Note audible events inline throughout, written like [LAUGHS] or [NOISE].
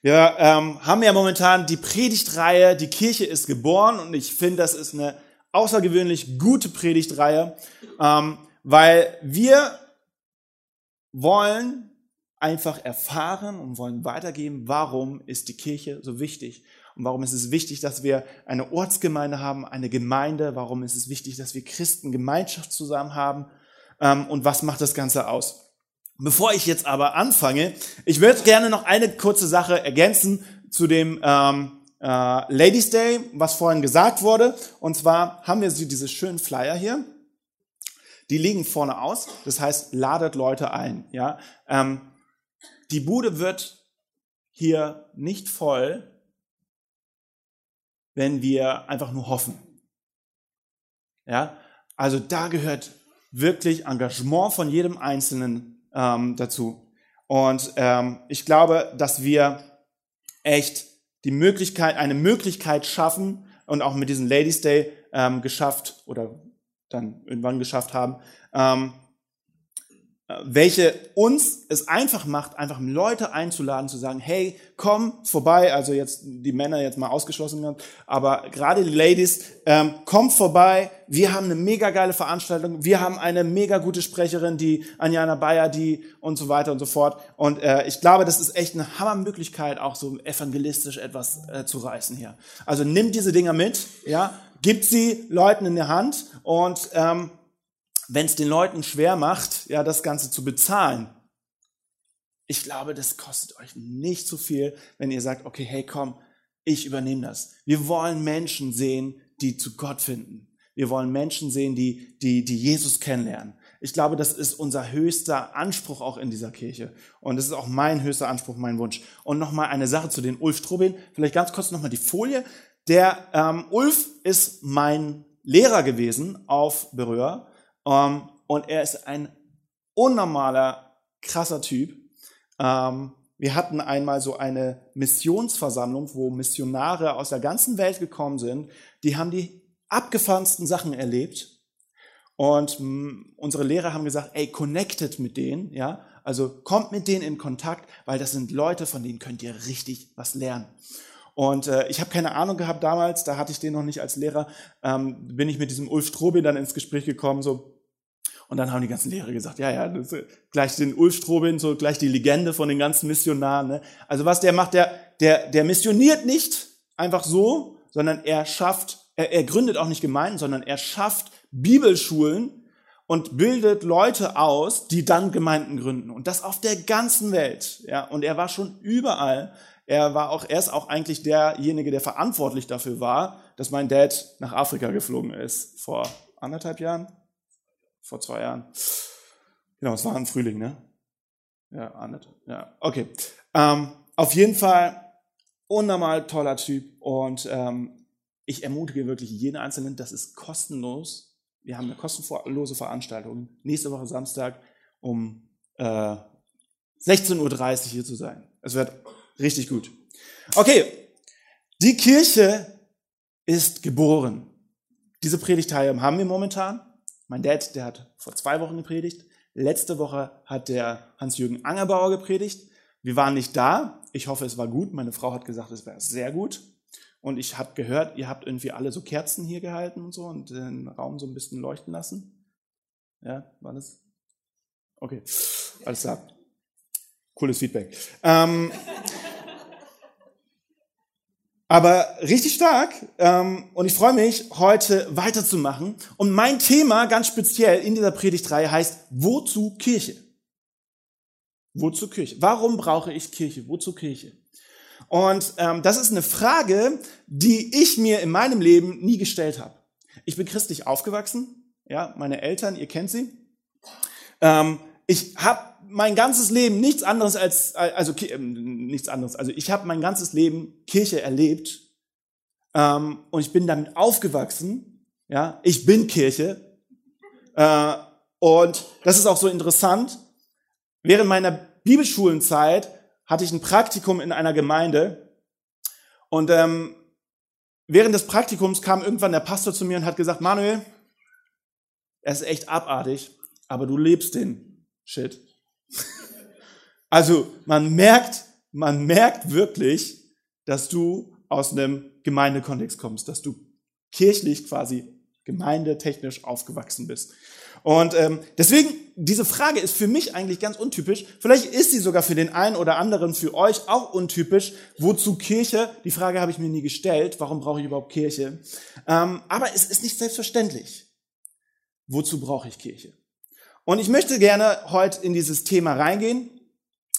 Wir ähm, haben ja momentan die Predigtreihe, die Kirche ist geboren und ich finde, das ist eine außergewöhnlich gute Predigtreihe, ähm, weil wir wollen einfach erfahren und wollen weitergeben, warum ist die Kirche so wichtig und warum ist es wichtig, dass wir eine Ortsgemeinde haben, eine Gemeinde, warum ist es wichtig, dass wir Christen Gemeinschaft zusammen haben ähm, und was macht das Ganze aus. Bevor ich jetzt aber anfange, ich würde gerne noch eine kurze Sache ergänzen zu dem ähm, äh, Ladies Day, was vorhin gesagt wurde. Und zwar haben wir diese schönen Flyer hier. Die liegen vorne aus. Das heißt, ladet Leute ein. Ja, ähm, die Bude wird hier nicht voll, wenn wir einfach nur hoffen. Ja, also da gehört wirklich Engagement von jedem Einzelnen ähm, dazu. Und ähm, ich glaube, dass wir echt die Möglichkeit, eine Möglichkeit schaffen und auch mit diesem Ladies Day ähm, geschafft oder dann irgendwann geschafft haben, ähm, welche uns es einfach macht, einfach Leute einzuladen, zu sagen, hey, komm vorbei, also jetzt die Männer jetzt mal ausgeschlossen werden, aber gerade die Ladies, ähm, kommt vorbei, wir haben eine mega geile Veranstaltung, wir haben eine mega gute Sprecherin, die Anjana Bayer, die und so weiter und so fort. Und äh, ich glaube, das ist echt eine Hammermöglichkeit, auch so evangelistisch etwas äh, zu reißen hier. Also nimmt diese Dinger mit, ja, gibt sie Leuten in der Hand und ähm, wenn es den Leuten schwer macht, ja, das Ganze zu bezahlen, ich glaube, das kostet euch nicht zu viel, wenn ihr sagt, okay, hey, komm, ich übernehme das. Wir wollen Menschen sehen, die zu Gott finden. Wir wollen Menschen sehen, die, die, die Jesus kennenlernen. Ich glaube, das ist unser höchster Anspruch auch in dieser Kirche. Und das ist auch mein höchster Anspruch, mein Wunsch. Und nochmal eine Sache zu den Ulf Strobin. Vielleicht ganz kurz nochmal die Folie. Der ähm, Ulf ist mein Lehrer gewesen auf Berühr. Ähm, und er ist ein unnormaler, krasser Typ. Ähm, wir hatten einmal so eine Missionsversammlung, wo Missionare aus der ganzen Welt gekommen sind. Die haben die abgefahrensten Sachen erlebt. Und mh, unsere Lehrer haben gesagt, ey, connected mit denen, ja. Also kommt mit denen in Kontakt, weil das sind Leute, von denen könnt ihr richtig was lernen. Und äh, ich habe keine Ahnung gehabt damals, da hatte ich den noch nicht als Lehrer, ähm, bin ich mit diesem Ulf Strobe dann ins Gespräch gekommen, so, und dann haben die ganzen Lehrer gesagt, ja, ja, das ist gleich den Ulf Strobin, so gleich die Legende von den ganzen Missionaren. Ne? Also was der macht, der, der, der missioniert nicht einfach so, sondern er schafft, er, er gründet auch nicht Gemeinden, sondern er schafft Bibelschulen und bildet Leute aus, die dann Gemeinden gründen. Und das auf der ganzen Welt. Ja, und er war schon überall. Er war auch, er ist auch eigentlich derjenige, der verantwortlich dafür war, dass mein Dad nach Afrika geflogen ist vor anderthalb Jahren vor zwei Jahren. Genau, es war im Frühling, ne? Ja, Annette. Ja, okay. Ähm, auf jeden Fall unnormal toller Typ und ähm, ich ermutige wirklich jeden Einzelnen, das ist kostenlos. Wir haben eine kostenlose Veranstaltung nächste Woche Samstag um äh, 16.30 Uhr hier zu sein. Es wird richtig gut. Okay, die Kirche ist geboren. Diese Predigtreihe haben wir momentan. Mein Dad, der hat vor zwei Wochen gepredigt. Letzte Woche hat der Hans-Jürgen Angerbauer gepredigt. Wir waren nicht da. Ich hoffe, es war gut. Meine Frau hat gesagt, es wäre sehr gut. Und ich habe gehört, ihr habt irgendwie alle so Kerzen hier gehalten und so und den Raum so ein bisschen leuchten lassen. Ja, war das? Okay, alles klar. Cooles Feedback. Ähm, aber richtig stark. Ähm, und ich freue mich, heute weiterzumachen. Und mein Thema ganz speziell in dieser Predigtreihe heißt, wozu Kirche? Wozu Kirche? Warum brauche ich Kirche? Wozu Kirche? Und ähm, das ist eine Frage, die ich mir in meinem Leben nie gestellt habe. Ich bin christlich aufgewachsen. Ja, meine Eltern, ihr kennt sie. Ähm, ich habe mein ganzes Leben nichts anderes als, also ähm, nichts anderes, also ich habe mein ganzes Leben Kirche erlebt ähm, und ich bin damit aufgewachsen, ja, ich bin Kirche äh, und das ist auch so interessant, während meiner Bibelschulenzeit hatte ich ein Praktikum in einer Gemeinde und ähm, während des Praktikums kam irgendwann der Pastor zu mir und hat gesagt, Manuel, er ist echt abartig, aber du lebst den Shit. Also man merkt, man merkt wirklich, dass du aus einem Gemeindekontext kommst, dass du kirchlich quasi gemeindetechnisch aufgewachsen bist. Und ähm, deswegen, diese Frage ist für mich eigentlich ganz untypisch. Vielleicht ist sie sogar für den einen oder anderen, für euch auch untypisch. Wozu Kirche? Die Frage habe ich mir nie gestellt. Warum brauche ich überhaupt Kirche? Ähm, aber es ist nicht selbstverständlich. Wozu brauche ich Kirche? Und ich möchte gerne heute in dieses Thema reingehen.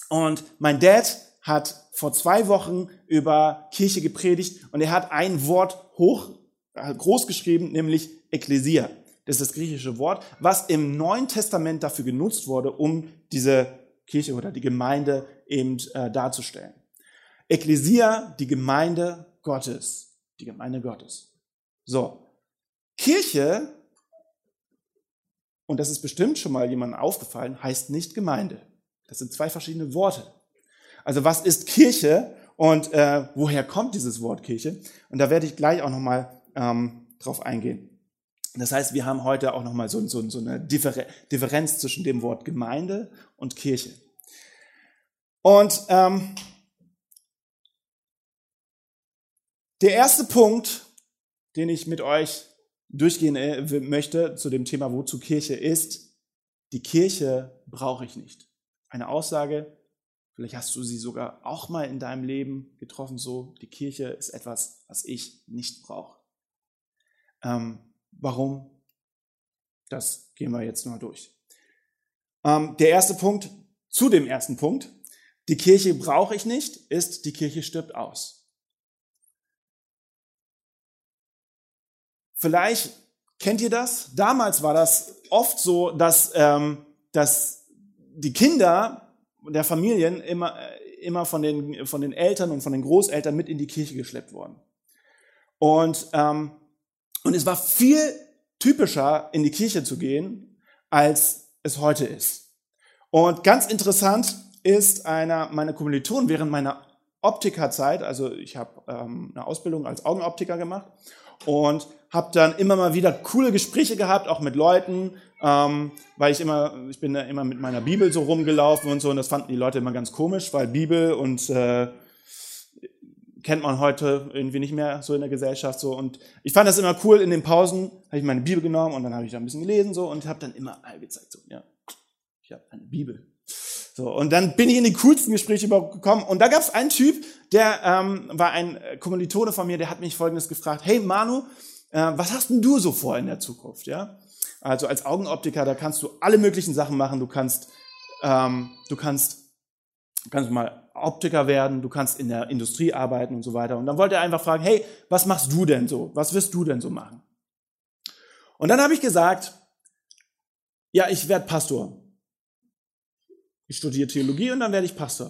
Und mein Dad hat vor zwei Wochen über Kirche gepredigt und er hat ein Wort hoch, groß geschrieben, nämlich Ekklesia das ist das griechische Wort, was im Neuen Testament dafür genutzt wurde, um diese Kirche oder die Gemeinde eben äh, darzustellen. Ekklesia, die Gemeinde Gottes. Die Gemeinde Gottes. So. Kirche, und das ist bestimmt schon mal jemandem aufgefallen, heißt nicht Gemeinde. Das sind zwei verschiedene Worte. Also was ist Kirche und äh, woher kommt dieses Wort Kirche? Und da werde ich gleich auch nochmal ähm, drauf eingehen. Das heißt, wir haben heute auch nochmal so, so, so eine Differenz zwischen dem Wort Gemeinde und Kirche. Und ähm, der erste Punkt, den ich mit euch durchgehen äh, möchte zu dem Thema Wozu Kirche ist, die Kirche brauche ich nicht. Eine Aussage, vielleicht hast du sie sogar auch mal in deinem Leben getroffen, so, die Kirche ist etwas, was ich nicht brauche. Ähm, Warum? Das gehen wir jetzt mal durch. Ähm, der erste Punkt zu dem ersten Punkt. Die Kirche brauche ich nicht, ist, die Kirche stirbt aus. Vielleicht kennt ihr das. Damals war das oft so, dass, ähm, dass die Kinder der Familien immer, äh, immer von, den, von den Eltern und von den Großeltern mit in die Kirche geschleppt wurden. Und ähm, und es war viel typischer, in die Kirche zu gehen, als es heute ist. Und ganz interessant ist einer meiner Kommilitonen während meiner Optikerzeit, also ich habe ähm, eine Ausbildung als Augenoptiker gemacht und habe dann immer mal wieder coole Gespräche gehabt, auch mit Leuten, ähm, weil ich immer, ich bin da immer mit meiner Bibel so rumgelaufen und so. Und das fanden die Leute immer ganz komisch, weil Bibel und äh, kennt man heute irgendwie nicht mehr so in der Gesellschaft so. Und ich fand das immer cool in den Pausen habe ich meine Bibel genommen und dann habe ich da ein bisschen gelesen so und habe dann immer gezeigt so ja ich habe eine Bibel. So und dann bin ich in die coolsten Gespräche gekommen und da gab es einen Typ der ähm, war ein Kommilitone von mir der hat mich folgendes gefragt hey Manu äh, was hast denn du so vor in der Zukunft ja also als Augenoptiker da kannst du alle möglichen Sachen machen du kannst ähm, du kannst kannst mal Optiker werden, du kannst in der Industrie arbeiten und so weiter. Und dann wollte er einfach fragen, hey, was machst du denn so? Was wirst du denn so machen? Und dann habe ich gesagt, ja, ich werde Pastor. Ich studiere Theologie und dann werde ich Pastor.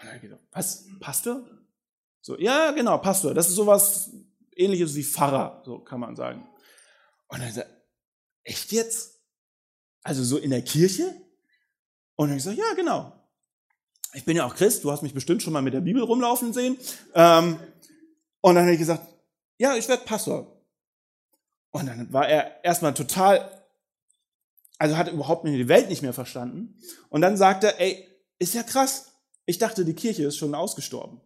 Und dann gesagt, was? Pastor? So, ja, genau, Pastor. Das ist sowas ähnliches wie Pfarrer, so kann man sagen. Und dann sagt echt jetzt? Also so in der Kirche? Und dann ich gesagt, ja, genau ich bin ja auch Christ, du hast mich bestimmt schon mal mit der Bibel rumlaufen sehen. Ähm, und dann habe ich gesagt, ja, ich werde Pastor. Und dann war er erstmal total, also hat überhaupt die Welt nicht mehr verstanden. Und dann sagte er, ey, ist ja krass. Ich dachte, die Kirche ist schon ausgestorben.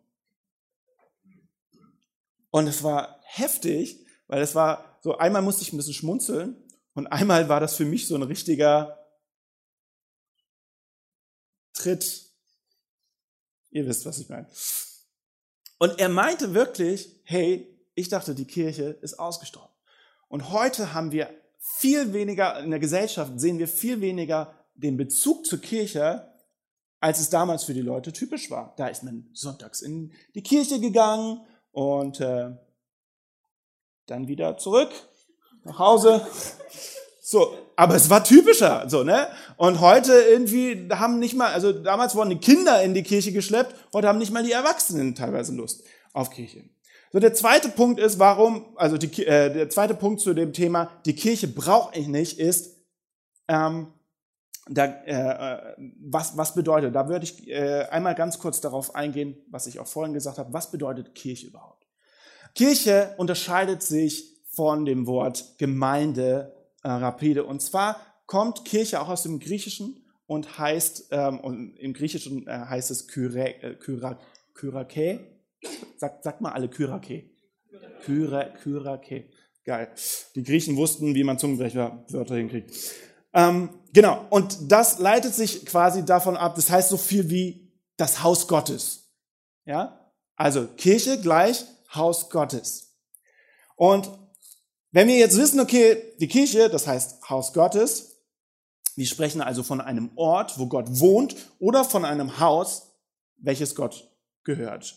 Und es war heftig, weil es war so, einmal musste ich ein bisschen schmunzeln und einmal war das für mich so ein richtiger Tritt Ihr wisst, was ich meine. Und er meinte wirklich, hey, ich dachte, die Kirche ist ausgestorben. Und heute haben wir viel weniger, in der Gesellschaft sehen wir viel weniger den Bezug zur Kirche, als es damals für die Leute typisch war. Da ist man sonntags in die Kirche gegangen und äh, dann wieder zurück nach Hause. So, aber es war typischer, so, ne? Und heute irgendwie haben nicht mal, also damals wurden die Kinder in die Kirche geschleppt, heute haben nicht mal die Erwachsenen teilweise Lust auf Kirche. So, der zweite Punkt ist, warum, also die, äh, der zweite Punkt zu dem Thema, die Kirche brauche ich nicht, ist, ähm, da, äh, was, was bedeutet, da würde ich äh, einmal ganz kurz darauf eingehen, was ich auch vorhin gesagt habe, was bedeutet Kirche überhaupt? Kirche unterscheidet sich von dem Wort Gemeinde äh, rapide. Und zwar kommt Kirche auch aus dem Griechischen und heißt, ähm, und im Griechischen äh, heißt es Kyre, äh, Kyra, Kyrake. Sagt, sagt mal alle Kyrake. Kyra, Kyrake. Geil. Die Griechen wussten, wie man Zungenbrecherwörter hinkriegt. Ähm, genau. Und das leitet sich quasi davon ab, das heißt so viel wie das Haus Gottes. Ja? Also Kirche gleich Haus Gottes. Und wenn wir jetzt wissen, okay, die Kirche, das heißt Haus Gottes, wir sprechen also von einem Ort, wo Gott wohnt oder von einem Haus, welches Gott gehört.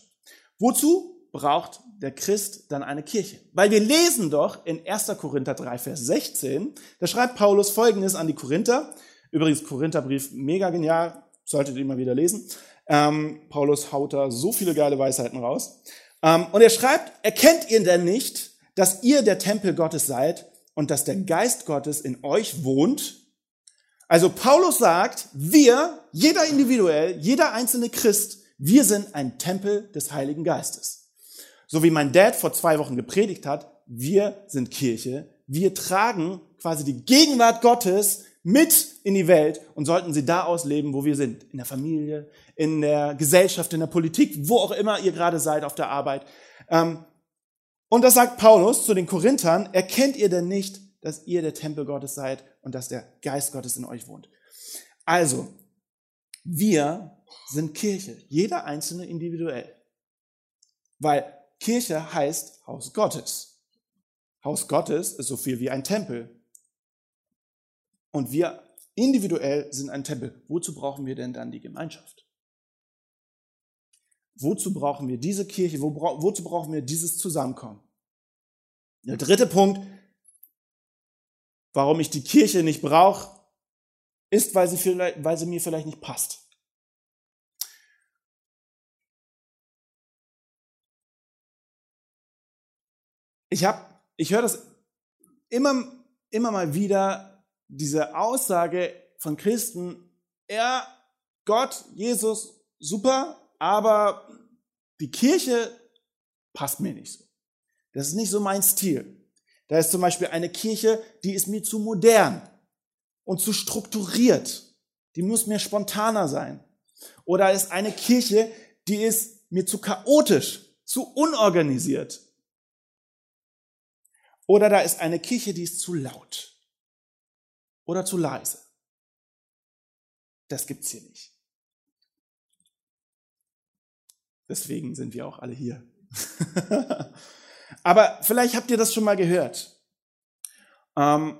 Wozu braucht der Christ dann eine Kirche? Weil wir lesen doch in 1. Korinther 3, Vers 16, da schreibt Paulus Folgendes an die Korinther. Übrigens, Korintherbrief, mega genial, solltet ihr mal wieder lesen. Ähm, Paulus haut da so viele geile Weisheiten raus. Ähm, und er schreibt, erkennt ihr denn nicht, dass ihr der Tempel Gottes seid und dass der Geist Gottes in euch wohnt? Also Paulus sagt, wir, jeder individuell, jeder einzelne Christ, wir sind ein Tempel des Heiligen Geistes. So wie mein Dad vor zwei Wochen gepredigt hat, wir sind Kirche, wir tragen quasi die Gegenwart Gottes mit in die Welt und sollten sie da ausleben, wo wir sind. In der Familie, in der Gesellschaft, in der Politik, wo auch immer ihr gerade seid auf der Arbeit. Ähm, und das sagt Paulus zu den Korinthern, erkennt ihr denn nicht, dass ihr der Tempel Gottes seid und dass der Geist Gottes in euch wohnt? Also, wir sind Kirche, jeder einzelne individuell. Weil Kirche heißt Haus Gottes. Haus Gottes ist so viel wie ein Tempel. Und wir individuell sind ein Tempel. Wozu brauchen wir denn dann die Gemeinschaft? Wozu brauchen wir diese Kirche? Wo, wozu brauchen wir dieses Zusammenkommen? Der dritte Punkt, warum ich die Kirche nicht brauche, ist, weil sie, vielleicht, weil sie mir vielleicht nicht passt. Ich habe, ich höre das immer, immer mal wieder, diese Aussage von Christen, ja, Gott, Jesus, super, aber die Kirche passt mir nicht so. Das ist nicht so mein Stil. Da ist zum Beispiel eine Kirche, die ist mir zu modern und zu strukturiert. Die muss mir spontaner sein. Oder ist eine Kirche, die ist mir zu chaotisch, zu unorganisiert. Oder da ist eine Kirche, die ist zu laut oder zu leise. Das gibt's hier nicht. Deswegen sind wir auch alle hier. [LAUGHS] Aber vielleicht habt ihr das schon mal gehört. Ähm,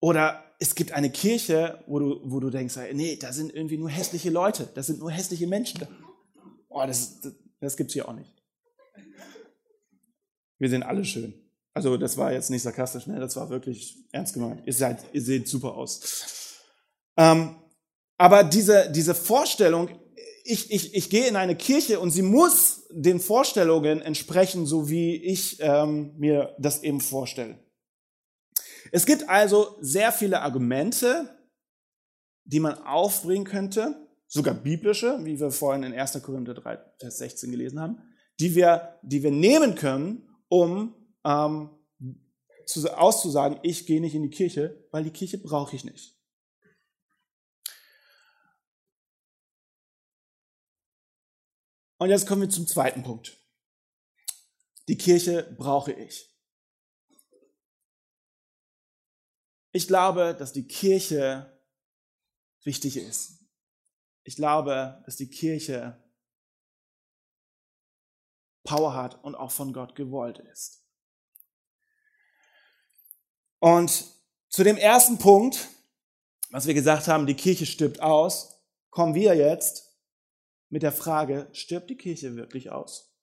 oder es gibt eine Kirche, wo du, wo du denkst, nee, da sind irgendwie nur hässliche Leute, da sind nur hässliche Menschen. Oh, das, das, das gibt's hier auch nicht. Wir sind alle schön. Also das war jetzt nicht sarkastisch, ne? das war wirklich ernst gemeint. Ihr, seid, ihr seht super aus. Ähm, aber diese, diese Vorstellung, ich, ich, ich gehe in eine Kirche und sie muss den Vorstellungen entsprechen, so wie ich ähm, mir das eben vorstelle. Es gibt also sehr viele Argumente, die man aufbringen könnte, sogar biblische, wie wir vorhin in 1. Korinther 3, Vers 16 gelesen haben, die wir, die wir nehmen können, um ähm, zu, auszusagen, ich gehe nicht in die Kirche, weil die Kirche brauche ich nicht. Und jetzt kommen wir zum zweiten Punkt. Die Kirche brauche ich. Ich glaube, dass die Kirche wichtig ist. Ich glaube, dass die Kirche Power hat und auch von Gott gewollt ist. Und zu dem ersten Punkt, was wir gesagt haben, die Kirche stirbt aus, kommen wir jetzt mit der Frage, stirbt die Kirche wirklich aus?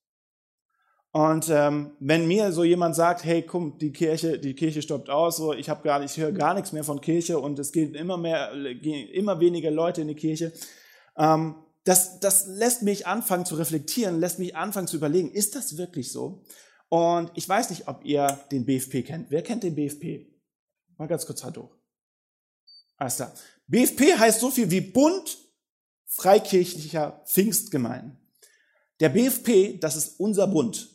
Und ähm, wenn mir so jemand sagt, hey, komm, die Kirche, die Kirche stirbt aus, so ich habe gar, ich höre gar nichts mehr von Kirche und es gehen immer mehr, gehen immer weniger Leute in die Kirche, ähm, das, das lässt mich anfangen zu reflektieren, lässt mich anfangen zu überlegen, ist das wirklich so? Und ich weiß nicht, ob ihr den BFP kennt. Wer kennt den BFP? Mal ganz kurz halt hoch. Alles klar. BFP heißt so viel wie Bund freikirchlicher Pfingstgemeinden. Der BFP, das ist unser Bund.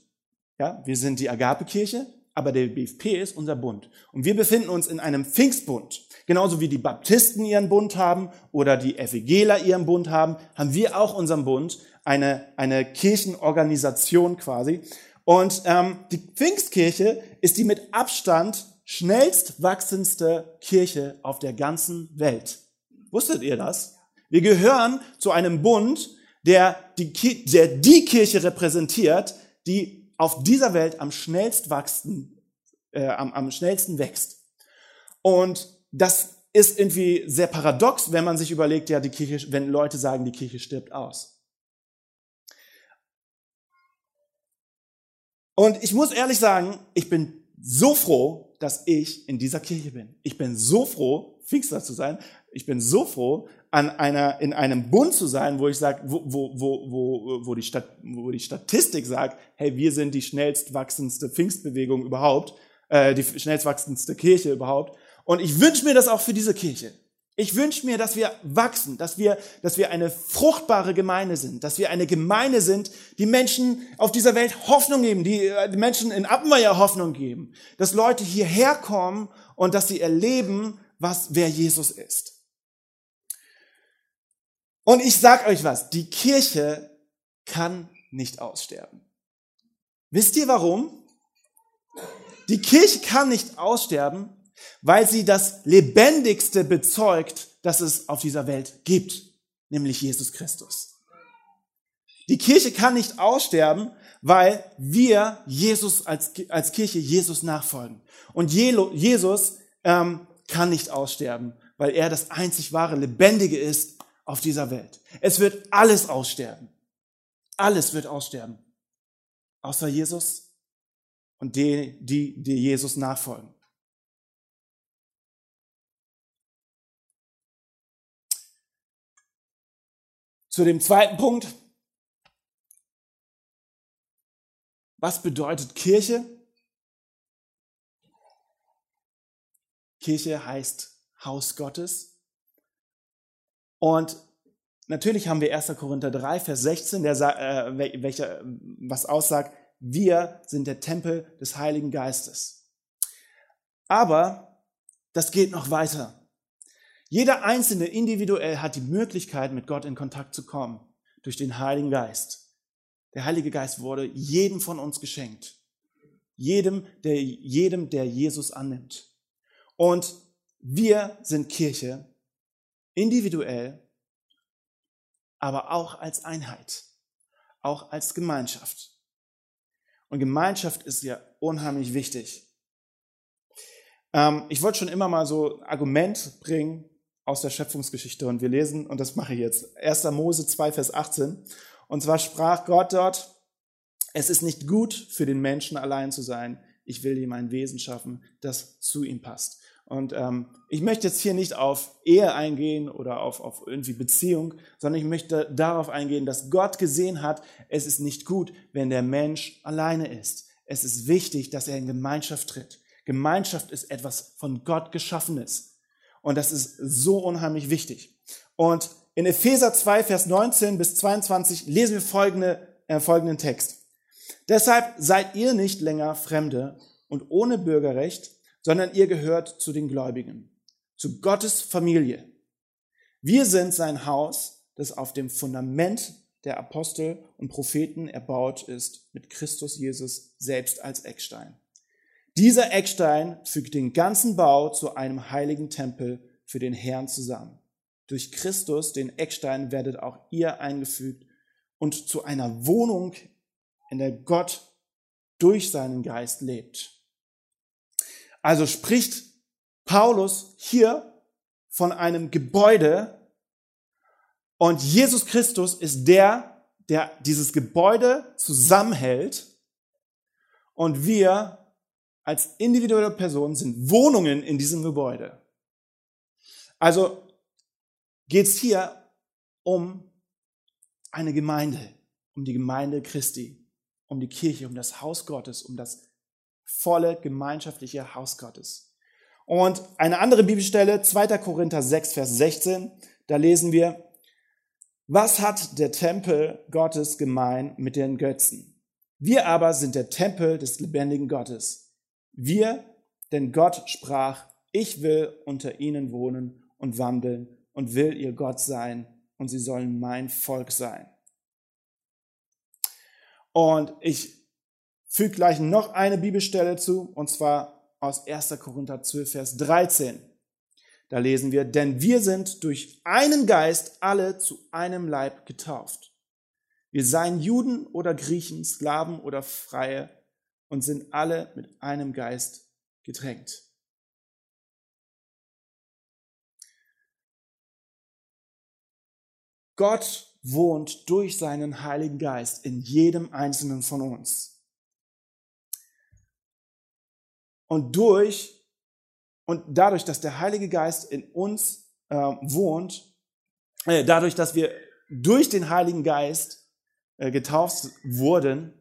Ja, wir sind die Agape-Kirche, aber der BFP ist unser Bund. Und wir befinden uns in einem Pfingstbund. Genauso wie die Baptisten ihren Bund haben oder die FEGler ihren Bund haben, haben wir auch unseren Bund, eine, eine Kirchenorganisation quasi. Und ähm, die Pfingstkirche ist die mit Abstand schnellst wachsendste Kirche auf der ganzen Welt. Wusstet ihr das? Wir gehören zu einem Bund, der die, der die Kirche repräsentiert, die auf dieser Welt am schnellst wachsen, äh, am, am schnellsten wächst. Und das ist irgendwie sehr paradox, wenn man sich überlegt, ja, die Kirche, wenn Leute sagen, die Kirche stirbt aus. Und ich muss ehrlich sagen, ich bin so froh, dass ich in dieser Kirche bin. Ich bin so froh, Pfingster zu sein. Ich bin so froh, an einer, in einem Bund zu sein, wo ich sage, wo, wo, wo, wo, die Stat, wo die Statistik sagt, hey, wir sind die schnellst wachsendste Pfingstbewegung überhaupt, äh, die schnellst wachsendste Kirche überhaupt. Und ich wünsche mir das auch für diese Kirche. Ich wünsche mir, dass wir wachsen, dass wir, dass wir eine fruchtbare Gemeinde sind, dass wir eine Gemeinde sind, die Menschen auf dieser Welt Hoffnung geben, die, äh, die Menschen in Appenweier Hoffnung geben, dass Leute hierher kommen und dass sie erleben, was, wer Jesus ist. Und ich sag euch was, die Kirche kann nicht aussterben. Wisst ihr warum? Die Kirche kann nicht aussterben, weil sie das Lebendigste bezeugt, das es auf dieser Welt gibt, nämlich Jesus Christus. Die Kirche kann nicht aussterben, weil wir Jesus als, als Kirche Jesus nachfolgen. Und Jesus ähm, kann nicht aussterben, weil er das einzig wahre Lebendige ist auf dieser Welt. Es wird alles aussterben. Alles wird aussterben. Außer Jesus und die, die, die Jesus nachfolgen. Zu dem zweiten Punkt. Was bedeutet Kirche? Kirche heißt Haus Gottes. Und natürlich haben wir 1. Korinther 3, Vers 16, der, äh, welcher, was aussagt, wir sind der Tempel des Heiligen Geistes. Aber das geht noch weiter. Jeder Einzelne individuell hat die Möglichkeit, mit Gott in Kontakt zu kommen durch den Heiligen Geist. Der Heilige Geist wurde jedem von uns geschenkt. Jedem, der, jedem, der Jesus annimmt. Und wir sind Kirche, individuell, aber auch als Einheit, auch als Gemeinschaft. Und Gemeinschaft ist ja unheimlich wichtig. Ähm, ich wollte schon immer mal so ein Argument bringen, aus der Schöpfungsgeschichte und wir lesen, und das mache ich jetzt, 1. Mose 2, Vers 18. Und zwar sprach Gott dort, es ist nicht gut für den Menschen allein zu sein. Ich will ihm ein Wesen schaffen, das zu ihm passt. Und ähm, ich möchte jetzt hier nicht auf Ehe eingehen oder auf, auf irgendwie Beziehung, sondern ich möchte darauf eingehen, dass Gott gesehen hat, es ist nicht gut, wenn der Mensch alleine ist. Es ist wichtig, dass er in Gemeinschaft tritt. Gemeinschaft ist etwas von Gott geschaffenes. Und das ist so unheimlich wichtig. Und in Epheser 2, Vers 19 bis 22 lesen wir folgende, äh, folgenden Text. Deshalb seid ihr nicht länger Fremde und ohne Bürgerrecht, sondern ihr gehört zu den Gläubigen, zu Gottes Familie. Wir sind sein Haus, das auf dem Fundament der Apostel und Propheten erbaut ist, mit Christus Jesus selbst als Eckstein. Dieser Eckstein fügt den ganzen Bau zu einem heiligen Tempel für den Herrn zusammen. Durch Christus, den Eckstein, werdet auch ihr eingefügt und zu einer Wohnung, in der Gott durch seinen Geist lebt. Also spricht Paulus hier von einem Gebäude und Jesus Christus ist der, der dieses Gebäude zusammenhält und wir als individuelle Person sind Wohnungen in diesem Gebäude. Also geht es hier um eine Gemeinde, um die Gemeinde Christi, um die Kirche, um das Haus Gottes, um das volle gemeinschaftliche Haus Gottes. Und eine andere Bibelstelle, 2. Korinther 6, Vers 16, da lesen wir, was hat der Tempel Gottes gemein mit den Götzen? Wir aber sind der Tempel des lebendigen Gottes. Wir, denn Gott sprach, ich will unter ihnen wohnen und wandeln und will ihr Gott sein und sie sollen mein Volk sein. Und ich füge gleich noch eine Bibelstelle zu, und zwar aus 1. Korinther 12, Vers 13. Da lesen wir, denn wir sind durch einen Geist alle zu einem Leib getauft. Wir seien Juden oder Griechen, Sklaven oder Freie und sind alle mit einem Geist getränkt. Gott wohnt durch seinen Heiligen Geist in jedem einzelnen von uns. Und durch und dadurch, dass der Heilige Geist in uns äh, wohnt, äh, dadurch, dass wir durch den Heiligen Geist äh, getauft wurden,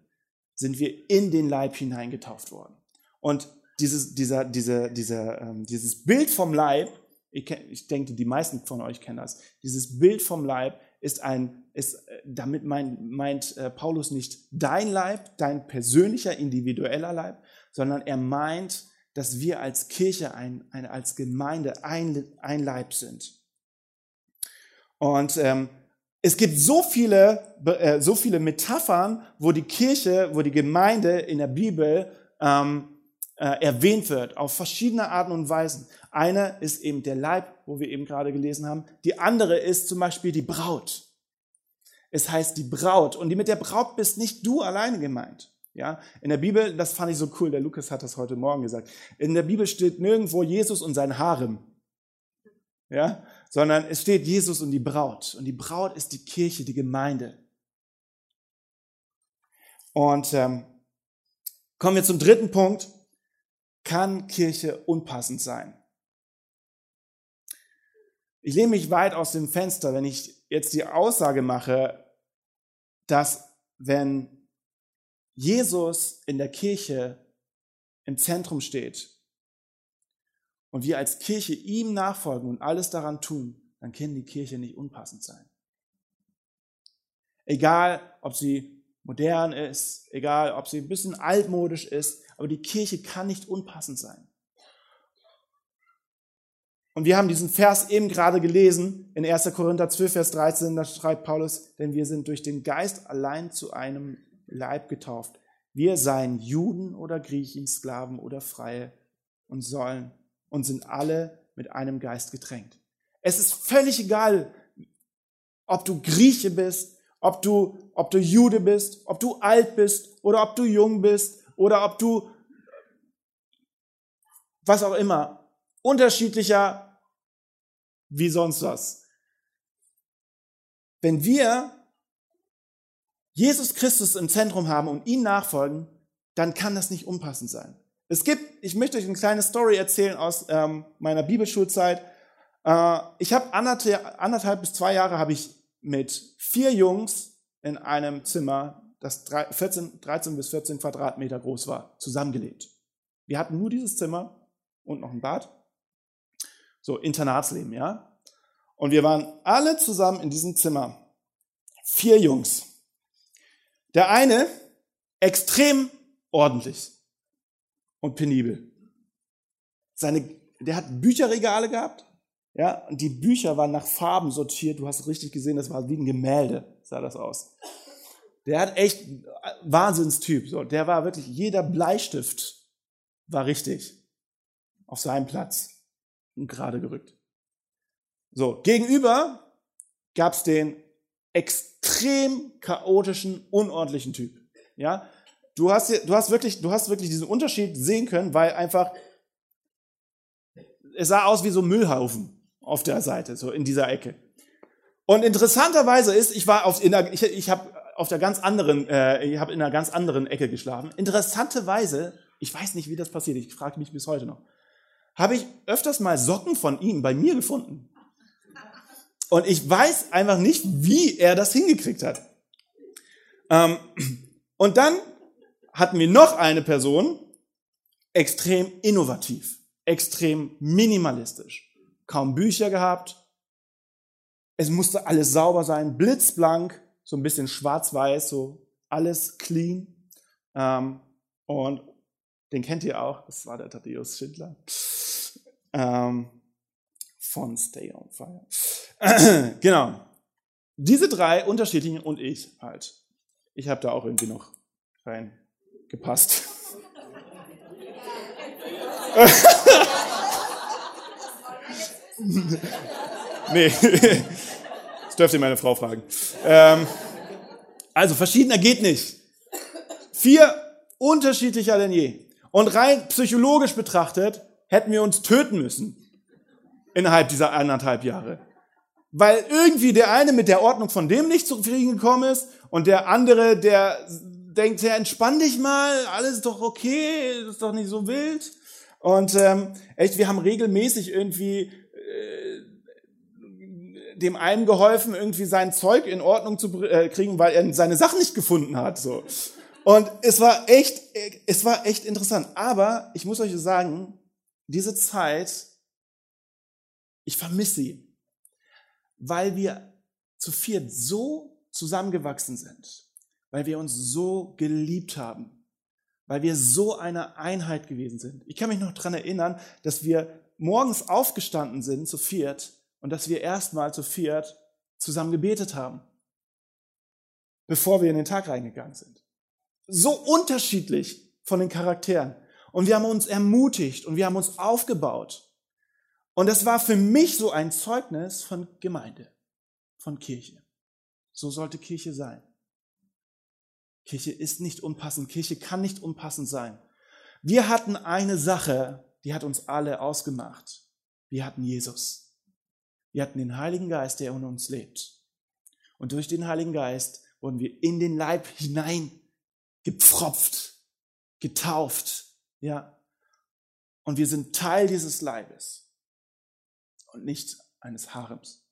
sind wir in den Leib hineingetauft worden. Und dieses, dieser, dieser, dieser, ähm, dieses Bild vom Leib, ich, ich denke, die meisten von euch kennen das, dieses Bild vom Leib ist ein, ist, äh, damit mein, meint äh, Paulus nicht dein Leib, dein persönlicher, individueller Leib, sondern er meint dass wir als Kirche, ein, ein als Gemeinde ein, ein Leib sind. Und ähm, es gibt so viele, äh, so viele Metaphern, wo die Kirche, wo die Gemeinde in der Bibel ähm, äh, erwähnt wird, auf verschiedene Arten und Weisen. Eine ist eben der Leib, wo wir eben gerade gelesen haben. Die andere ist zum Beispiel die Braut. Es heißt die Braut. Und mit der Braut bist nicht du alleine gemeint. Ja, in der Bibel, das fand ich so cool, der Lukas hat das heute Morgen gesagt. In der Bibel steht nirgendwo Jesus und sein Harem. Ja, sondern es steht Jesus und die Braut. Und die Braut ist die Kirche, die Gemeinde. Und ähm, kommen wir zum dritten Punkt. Kann Kirche unpassend sein? Ich lehne mich weit aus dem Fenster, wenn ich jetzt die Aussage mache, dass wenn Jesus in der Kirche im Zentrum steht und wir als Kirche ihm nachfolgen und alles daran tun, dann kann die Kirche nicht unpassend sein. Egal, ob sie modern ist, egal, ob sie ein bisschen altmodisch ist, aber die Kirche kann nicht unpassend sein. Und wir haben diesen Vers eben gerade gelesen in 1. Korinther 12, Vers 13, da schreibt Paulus, denn wir sind durch den Geist allein zu einem Leib getauft. Wir seien Juden oder Griechen, Sklaven oder Freie und sollen und sind alle mit einem Geist getränkt. Es ist völlig egal, ob du Grieche bist, ob du, ob du Jude bist, ob du alt bist oder ob du jung bist oder ob du was auch immer, unterschiedlicher wie sonst was. Wenn wir Jesus Christus im Zentrum haben und ihn nachfolgen, dann kann das nicht unpassend sein. Es gibt, ich möchte euch eine kleine Story erzählen aus ähm, meiner Bibelschulzeit. Äh, ich habe anderthalb, anderthalb bis zwei Jahre habe ich mit vier Jungs in einem Zimmer, das 14, 13 bis 14 Quadratmeter groß war, zusammengelebt. Wir hatten nur dieses Zimmer und noch ein Bad. So, Internatsleben, ja. Und wir waren alle zusammen in diesem Zimmer. Vier Jungs. Der eine extrem ordentlich und penibel. Seine, der hat Bücherregale gehabt, ja, und die Bücher waren nach Farben sortiert. Du hast richtig gesehen, das war wie ein Gemälde, sah das aus. Der hat echt Wahnsinnstyp. So, der war wirklich jeder Bleistift war richtig auf seinem Platz und gerade gerückt. So, gegenüber gab's den extrem chaotischen, unordentlichen Typ. Ja, du hast, du hast wirklich, du hast wirklich diesen Unterschied sehen können, weil einfach es sah aus wie so ein Müllhaufen auf der Seite, so in dieser Ecke. Und interessanterweise ist, ich war auf, in der, ich, ich habe auf der ganz anderen, äh, ich habe in einer ganz anderen Ecke geschlafen. Interessanterweise, ich weiß nicht, wie das passiert, ich frage mich bis heute noch, habe ich öfters mal Socken von ihm bei mir gefunden. Und ich weiß einfach nicht, wie er das hingekriegt hat. Ähm, und dann hatten wir noch eine Person, extrem innovativ, extrem minimalistisch. Kaum Bücher gehabt. Es musste alles sauber sein, blitzblank, so ein bisschen schwarz-weiß, so alles clean. Ähm, und Den kennt ihr auch, das war der Thaddeus Schindler. Ähm, von Stay on Fire. [CLEARS THROAT] genau. Diese drei unterschiedlichen und ich halt. Ich habe da auch irgendwie noch reingepasst. [LAUGHS] nee, das dürft ihr meine Frau fragen. Ähm, also verschiedener geht nicht. Vier unterschiedlicher denn je. Und rein psychologisch betrachtet hätten wir uns töten müssen innerhalb dieser anderthalb Jahre. Weil irgendwie der eine mit der Ordnung von dem nicht zufrieden gekommen ist und der andere, der denkt, ja, entspann dich mal, alles ist doch okay, ist doch nicht so wild. Und ähm, echt, wir haben regelmäßig irgendwie äh, dem einen geholfen, irgendwie sein Zeug in Ordnung zu äh, kriegen, weil er seine Sachen nicht gefunden hat. So. Und es war echt, es war echt interessant. Aber ich muss euch sagen, diese Zeit, ich vermisse sie, weil wir zu viert so zusammengewachsen sind, weil wir uns so geliebt haben, weil wir so eine Einheit gewesen sind. Ich kann mich noch dran erinnern, dass wir morgens aufgestanden sind zu viert und dass wir erstmal zu viert zusammen gebetet haben, bevor wir in den Tag reingegangen sind. So unterschiedlich von den Charakteren. Und wir haben uns ermutigt und wir haben uns aufgebaut. Und das war für mich so ein Zeugnis von Gemeinde, von Kirche. So sollte Kirche sein. Kirche ist nicht unpassend. Kirche kann nicht unpassend sein. Wir hatten eine Sache, die hat uns alle ausgemacht. Wir hatten Jesus. Wir hatten den Heiligen Geist, der in uns lebt. Und durch den Heiligen Geist wurden wir in den Leib hinein gepfropft, getauft, ja. Und wir sind Teil dieses Leibes und nicht eines Harems.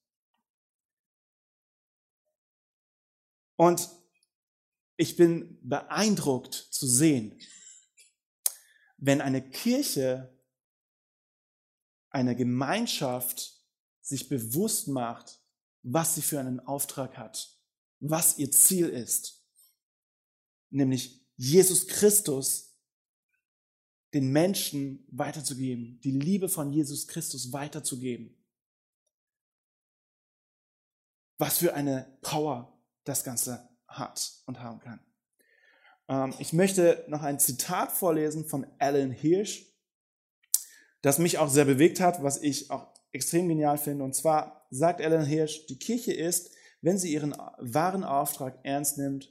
Und ich bin beeindruckt zu sehen, wenn eine Kirche, eine Gemeinschaft sich bewusst macht, was sie für einen Auftrag hat, was ihr Ziel ist, nämlich Jesus Christus den Menschen weiterzugeben, die Liebe von Jesus Christus weiterzugeben. Was für eine Power das Ganze hat und haben kann. Ähm, ich möchte noch ein Zitat vorlesen von Alan Hirsch, das mich auch sehr bewegt hat, was ich auch extrem genial finde. Und zwar sagt Alan Hirsch, die Kirche ist, wenn sie ihren wahren Auftrag ernst nimmt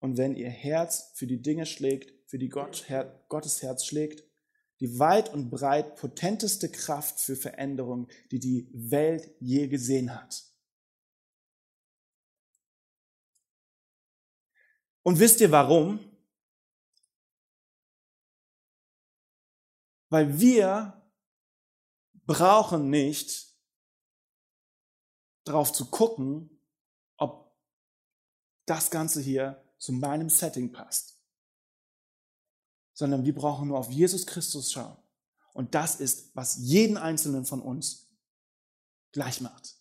und wenn ihr Herz für die Dinge schlägt, für die Gott, Her Gottes Herz schlägt, die weit und breit potenteste Kraft für Veränderung, die die Welt je gesehen hat. Und wisst ihr warum? Weil wir brauchen nicht drauf zu gucken, ob das Ganze hier zu meinem Setting passt, sondern wir brauchen nur auf Jesus Christus schauen. Und das ist, was jeden einzelnen von uns gleich macht.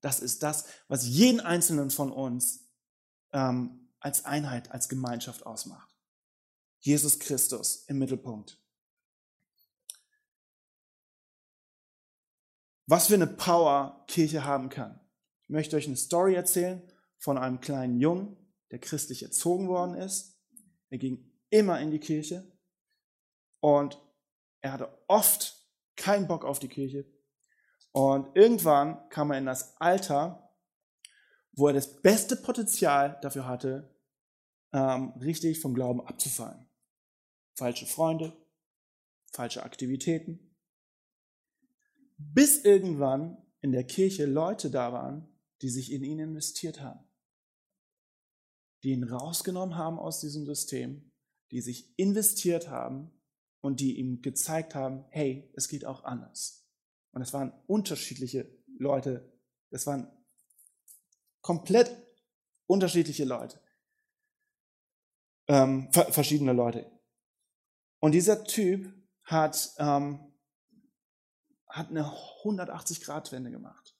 Das ist das, was jeden einzelnen von uns ähm, als Einheit, als Gemeinschaft ausmacht. Jesus Christus im Mittelpunkt. Was für eine Power Kirche haben kann. Ich möchte euch eine Story erzählen von einem kleinen Jungen, der christlich erzogen worden ist. Er ging immer in die Kirche und er hatte oft keinen Bock auf die Kirche. Und irgendwann kam er in das Alter, wo er das beste Potenzial dafür hatte, ähm, richtig vom Glauben abzufallen. Falsche Freunde, falsche Aktivitäten. Bis irgendwann in der Kirche Leute da waren, die sich in ihn investiert haben. Die ihn rausgenommen haben aus diesem System, die sich investiert haben und die ihm gezeigt haben, hey, es geht auch anders. Und es waren unterschiedliche Leute, es waren komplett unterschiedliche Leute ähm, verschiedene Leute. Und dieser Typ hat, ähm, hat eine 180-Grad-Wende gemacht.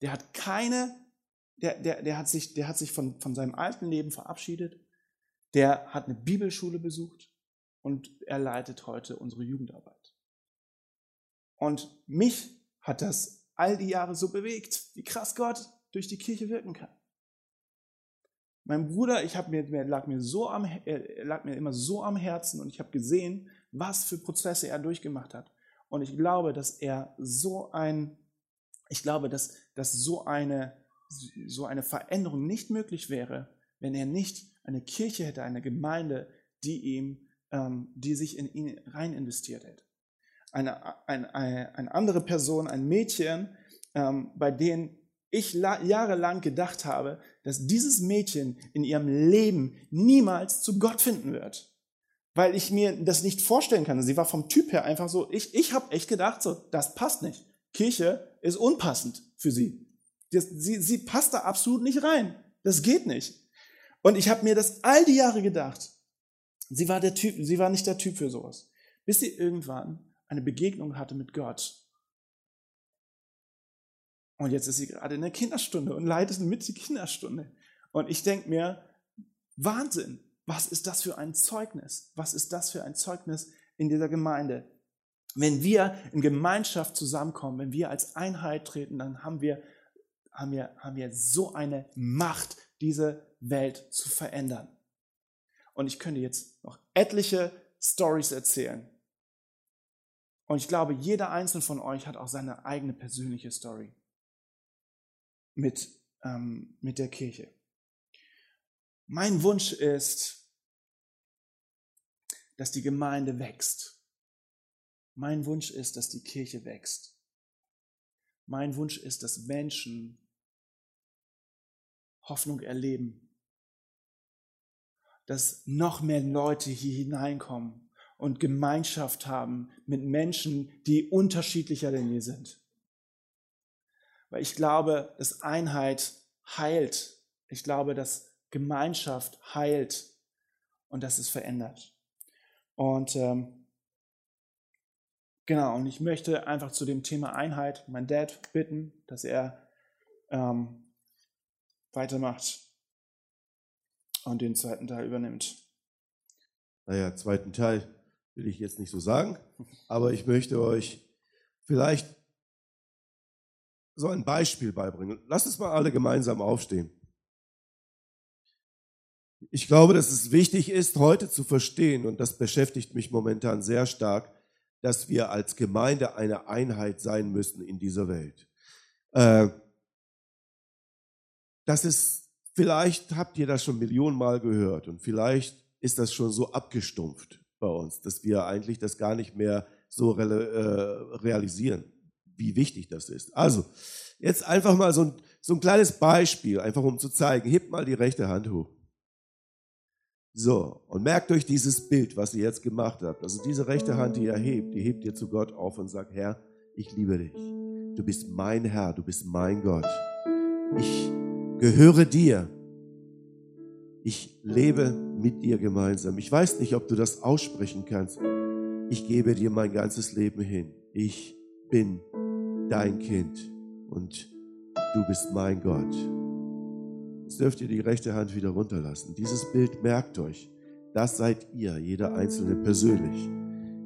Der hat keine, der, der, der hat sich, der hat sich von, von seinem alten Leben verabschiedet. Der hat eine Bibelschule besucht. Und er leitet heute unsere Jugendarbeit. Und mich hat das all die Jahre so bewegt, wie krass Gott durch die Kirche wirken kann. Mein Bruder, ich mir, lag mir so am, er lag mir immer so am Herzen und ich habe gesehen, was für Prozesse er durchgemacht hat. Und ich glaube, dass er so ein, ich glaube, dass, dass so eine, so eine Veränderung nicht möglich wäre, wenn er nicht eine Kirche hätte, eine Gemeinde, die ihm, die sich in ihn rein investiert. Eine, eine, eine, eine andere Person, ein Mädchen, ähm, bei denen ich jahrelang gedacht habe, dass dieses Mädchen in ihrem Leben niemals zu Gott finden wird. Weil ich mir das nicht vorstellen kann. Sie war vom Typ her einfach so, ich, ich habe echt gedacht, so, das passt nicht. Kirche ist unpassend für sie. Das, sie. Sie passt da absolut nicht rein. Das geht nicht. Und ich habe mir das all die Jahre gedacht. Sie war der Typ, sie war nicht der Typ für sowas. Bis sie irgendwann eine Begegnung hatte mit Gott. Und jetzt ist sie gerade in der Kinderstunde und leidet mit die Kinderstunde. Und ich denke mir, Wahnsinn, was ist das für ein Zeugnis? Was ist das für ein Zeugnis in dieser Gemeinde? Wenn wir in Gemeinschaft zusammenkommen, wenn wir als Einheit treten, dann haben wir, haben wir, haben wir so eine Macht, diese Welt zu verändern. Und ich könnte jetzt noch etliche Stories erzählen. Und ich glaube, jeder einzelne von euch hat auch seine eigene persönliche Story mit, ähm, mit der Kirche. Mein Wunsch ist, dass die Gemeinde wächst. Mein Wunsch ist, dass die Kirche wächst. Mein Wunsch ist, dass Menschen Hoffnung erleben. Dass noch mehr Leute hier hineinkommen und Gemeinschaft haben mit Menschen, die unterschiedlicher denn wir sind. Weil ich glaube, dass Einheit heilt. Ich glaube, dass Gemeinschaft heilt und dass es verändert. Und ähm, genau, und ich möchte einfach zu dem Thema Einheit meinen Dad bitten, dass er ähm, weitermacht und den zweiten Teil übernimmt. Naja, zweiten Teil will ich jetzt nicht so sagen, aber ich möchte euch vielleicht so ein Beispiel beibringen. Lasst uns mal alle gemeinsam aufstehen. Ich glaube, dass es wichtig ist, heute zu verstehen, und das beschäftigt mich momentan sehr stark, dass wir als Gemeinde eine Einheit sein müssen in dieser Welt. Äh, das ist, vielleicht habt ihr das schon Millionenmal gehört und vielleicht ist das schon so abgestumpft bei uns, dass wir eigentlich das gar nicht mehr so äh, realisieren wie wichtig das ist. Also, jetzt einfach mal so ein, so ein kleines Beispiel, einfach um zu zeigen. Hebt mal die rechte Hand hoch. So, und merkt euch dieses Bild, was ihr jetzt gemacht habt. Also diese rechte Hand, die ihr hebt, die hebt ihr zu Gott auf und sagt, Herr, ich liebe dich. Du bist mein Herr, du bist mein Gott. Ich gehöre dir. Ich lebe mit dir gemeinsam. Ich weiß nicht, ob du das aussprechen kannst. Ich gebe dir mein ganzes Leben hin. Ich bin dein Kind und du bist mein Gott. Jetzt dürft ihr die rechte Hand wieder runterlassen. Dieses Bild merkt euch. Das seid ihr, jeder Einzelne persönlich.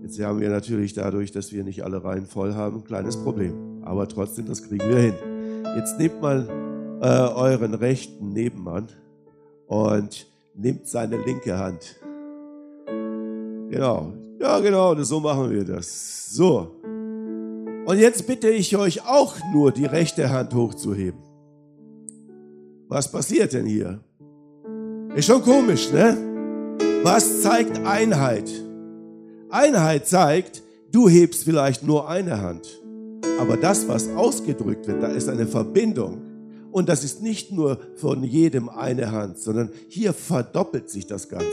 Jetzt haben wir natürlich dadurch, dass wir nicht alle Reihen voll haben, ein kleines Problem. Aber trotzdem, das kriegen wir hin. Jetzt nehmt mal äh, euren rechten Nebenmann und nehmt seine linke Hand. Genau. Ja, genau, so machen wir das. So. Und jetzt bitte ich euch auch nur die rechte Hand hochzuheben. Was passiert denn hier? Ist schon komisch, ne? Was zeigt Einheit? Einheit zeigt, du hebst vielleicht nur eine Hand. Aber das, was ausgedrückt wird, da ist eine Verbindung. Und das ist nicht nur von jedem eine Hand, sondern hier verdoppelt sich das Ganze.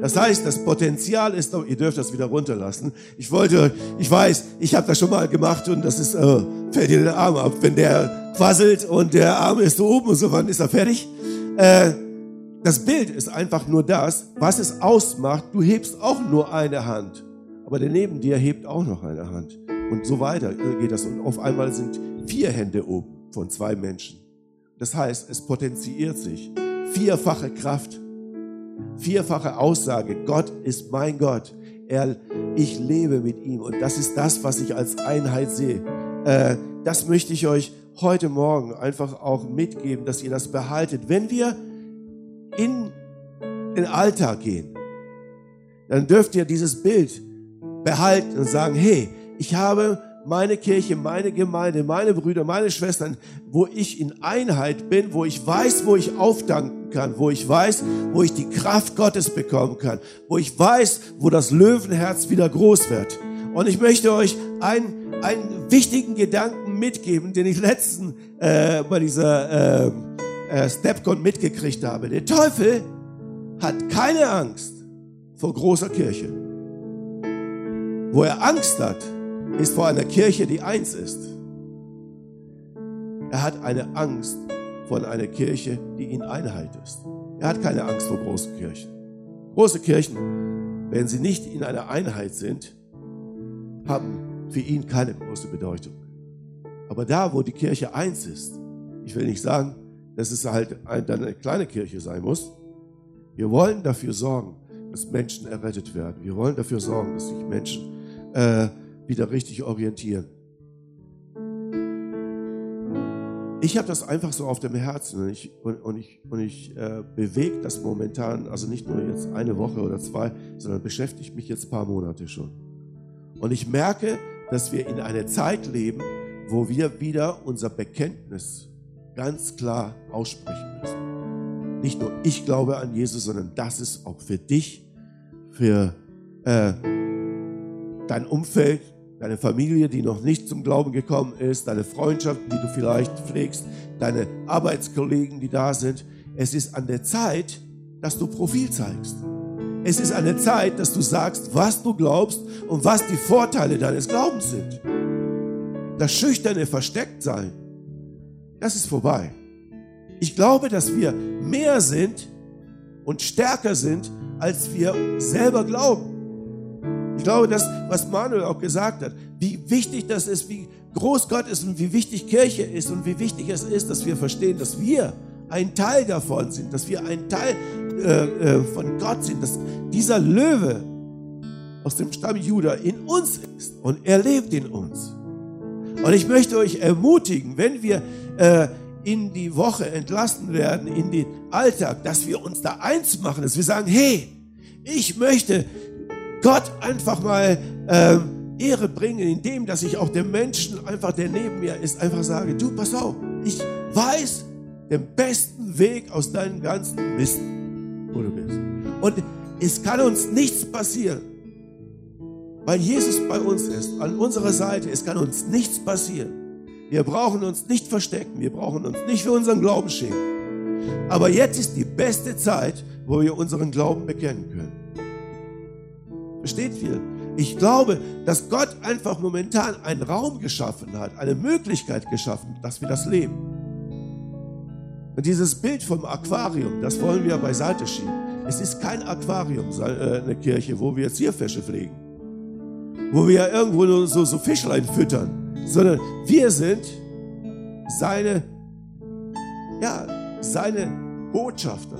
Das heißt, das Potenzial ist, oh, ihr dürft das wieder runterlassen. Ich wollte, ich weiß, ich habe das schon mal gemacht und das ist, äh, fällt dir der Arm ab, wenn der quasselt und der Arm ist so oben und so, wann ist er fertig? Äh, das Bild ist einfach nur das, was es ausmacht. Du hebst auch nur eine Hand, aber der neben dir hebt auch noch eine Hand. Und so weiter geht das. Und auf einmal sind vier Hände oben von zwei Menschen. Das heißt, es potenziert sich. Vierfache Kraft, vierfache Aussage. Gott ist mein Gott. er, ich lebe mit ihm. Und das ist das, was ich als Einheit sehe. Äh, das möchte ich euch heute Morgen einfach auch mitgeben, dass ihr das behaltet. Wenn wir in den Alltag gehen, dann dürft ihr dieses Bild behalten und sagen, hey, ich habe meine Kirche, meine Gemeinde, meine Brüder, meine Schwestern, wo ich in Einheit bin, wo ich weiß, wo ich aufdanken kann, wo ich weiß, wo ich die Kraft Gottes bekommen kann, wo ich weiß, wo das Löwenherz wieder groß wird. Und ich möchte euch einen, einen wichtigen Gedanken mitgeben, den ich letzten äh, bei dieser äh, äh, Stepcon mitgekriegt habe. Der Teufel hat keine Angst vor großer Kirche. Wo er Angst hat, ist vor einer Kirche, die eins ist. Er hat eine Angst vor einer Kirche, die in Einheit ist. Er hat keine Angst vor großen Kirchen. Große Kirchen, wenn sie nicht in einer Einheit sind, haben für ihn keine große Bedeutung. Aber da, wo die Kirche eins ist, ich will nicht sagen, dass es halt eine kleine Kirche sein muss. Wir wollen dafür sorgen, dass Menschen errettet werden. Wir wollen dafür sorgen, dass sich Menschen äh, wieder richtig orientieren. Ich habe das einfach so auf dem Herzen und ich, und, und ich, und ich äh, bewege das momentan, also nicht nur jetzt eine Woche oder zwei, sondern beschäftigt mich jetzt ein paar Monate schon. Und ich merke, dass wir in einer Zeit leben, wo wir wieder unser Bekenntnis ganz klar aussprechen müssen. Nicht nur ich glaube an Jesus, sondern das ist auch für dich, für äh, dein Umfeld, deine Familie, die noch nicht zum Glauben gekommen ist, deine Freundschaften, die du vielleicht pflegst, deine Arbeitskollegen, die da sind. Es ist an der Zeit, dass du Profil zeigst. Es ist an der Zeit, dass du sagst, was du glaubst und was die Vorteile deines Glaubens sind. Das schüchterne Verstecktsein, das ist vorbei. Ich glaube, dass wir mehr sind und stärker sind, als wir selber glauben. Ich glaube, das, was Manuel auch gesagt hat, wie wichtig das ist, wie groß Gott ist und wie wichtig Kirche ist und wie wichtig es ist, dass wir verstehen, dass wir ein Teil davon sind, dass wir ein Teil äh, äh, von Gott sind, dass dieser Löwe aus dem Stamm Juda in uns ist und er lebt in uns. Und ich möchte euch ermutigen, wenn wir äh, in die Woche entlassen werden, in den Alltag, dass wir uns da eins machen, dass wir sagen, hey, ich möchte Gott einfach mal ähm, Ehre bringen, indem, dass ich auch dem Menschen einfach, der neben mir ist, einfach sage, du, pass auf, ich weiß den besten Weg aus deinem ganzen Mist, wo du bist. Und es kann uns nichts passieren, weil Jesus bei uns ist, an unserer Seite. Es kann uns nichts passieren. Wir brauchen uns nicht verstecken, wir brauchen uns nicht für unseren Glauben schämen. Aber jetzt ist die beste Zeit, wo wir unseren Glauben bekennen können. Versteht ihr? Ich glaube, dass Gott einfach momentan einen Raum geschaffen hat, eine Möglichkeit geschaffen, dass wir das leben. Und dieses Bild vom Aquarium, das wollen wir beiseite schieben. Es ist kein Aquarium, äh, eine Kirche, wo wir Zierfische pflegen, wo wir irgendwo nur so, so Fischlein füttern, sondern wir sind seine, ja, seine Botschafter.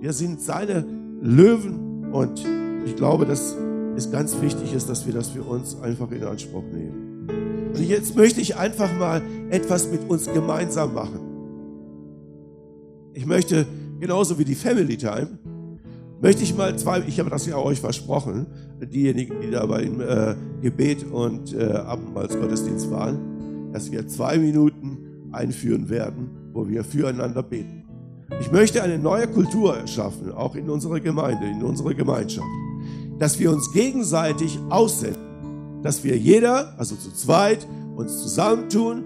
Wir sind seine Löwen und ich glaube, dass es ganz wichtig ist, dass wir das für uns einfach in Anspruch nehmen. Und jetzt möchte ich einfach mal etwas mit uns gemeinsam machen. Ich möchte, genauso wie die Family Time, möchte ich mal zwei, ich habe das ja euch versprochen, diejenigen, die da beim äh, Gebet und äh, Abendmahlsgottesdienst waren, dass wir zwei Minuten einführen werden, wo wir füreinander beten. Ich möchte eine neue Kultur erschaffen, auch in unserer Gemeinde, in unserer Gemeinschaft dass wir uns gegenseitig aussenden. Dass wir jeder, also zu zweit, uns zusammentun.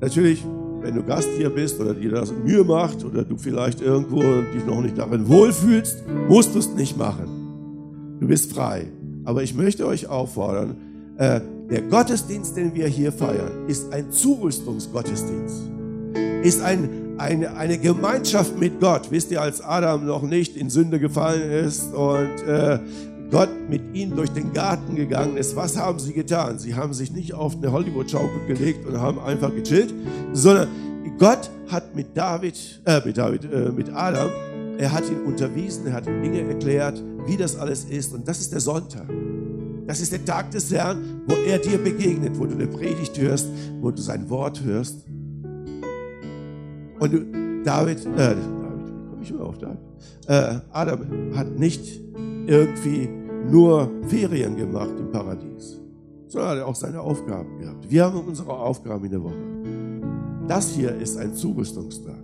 Natürlich, wenn du Gast hier bist oder dir das Mühe macht oder du vielleicht irgendwo dich noch nicht darin wohlfühlst, musst du es nicht machen. Du bist frei. Aber ich möchte euch auffordern, äh, der Gottesdienst, den wir hier feiern, ist ein Zurüstungsgottesdienst. Ist ein eine, eine Gemeinschaft mit Gott. Wisst ihr, als Adam noch nicht in Sünde gefallen ist und äh, Gott mit ihnen durch den Garten gegangen ist, was haben sie getan? Sie haben sich nicht auf eine Hollywood-Schaukel gelegt und haben einfach gechillt, sondern Gott hat mit David, äh, mit David, äh, mit Adam er hat ihn unterwiesen, er hat ihm Dinge erklärt, wie das alles ist. Und das ist der Sonntag. Das ist der Tag des Herrn, wo er dir begegnet, wo du eine Predigt hörst, wo du sein Wort hörst. Und David, äh, David, komme ich immer auf David? Äh, Adam hat nicht irgendwie nur Ferien gemacht im Paradies, sondern hat auch seine Aufgaben gehabt. Wir haben unsere Aufgaben in der Woche. Das hier ist ein Zurüstungstag.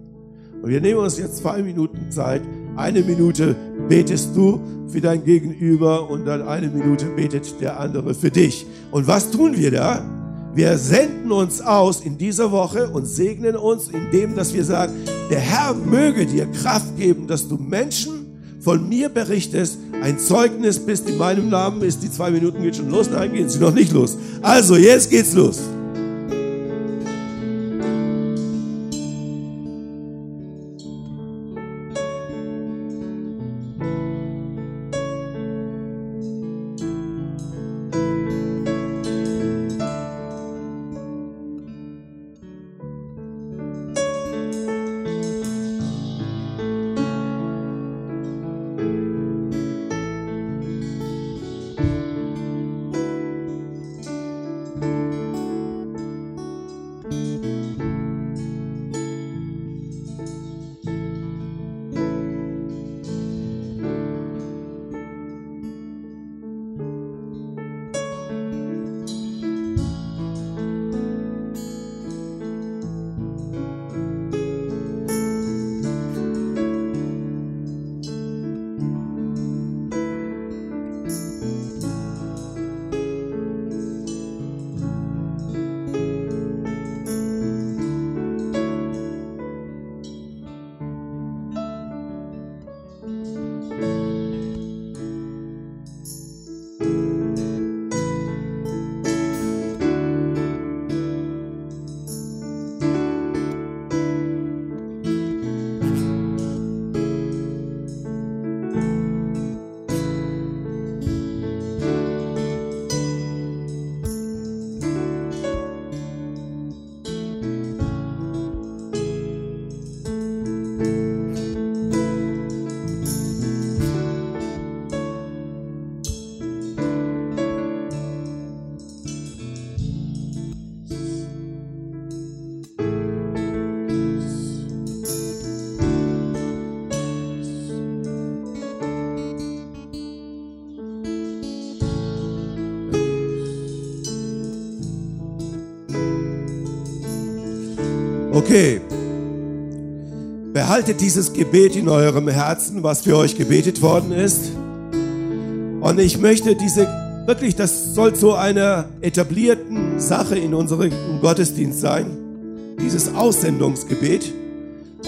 Und wir nehmen uns jetzt zwei Minuten Zeit. Eine Minute betest du für dein Gegenüber und dann eine Minute betet der andere für dich. Und was tun wir da? Wir senden uns aus in dieser Woche und segnen uns, indem dass wir sagen, der Herr möge dir Kraft geben, dass du Menschen von mir berichtest, ein Zeugnis bist in meinem Namen ist. Die zwei Minuten geht schon los, nein, gehen sie noch nicht los. Also, jetzt geht's los. Okay. Behaltet dieses Gebet in eurem Herzen, was für euch gebetet worden ist. Und ich möchte diese, wirklich, das soll zu einer etablierten Sache in unserem Gottesdienst sein. Dieses Aussendungsgebet.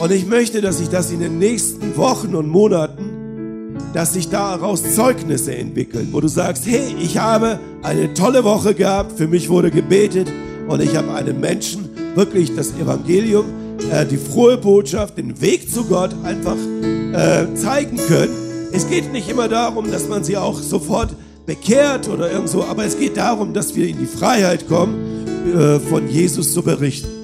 Und ich möchte, dass sich das in den nächsten Wochen und Monaten, dass sich daraus Zeugnisse entwickeln, wo du sagst, hey, ich habe eine tolle Woche gehabt, für mich wurde gebetet und ich habe einen Menschen wirklich das Evangelium, äh, die frohe Botschaft, den Weg zu Gott einfach äh, zeigen können. Es geht nicht immer darum, dass man sie auch sofort bekehrt oder irgendwo, aber es geht darum, dass wir in die Freiheit kommen, äh, von Jesus zu berichten.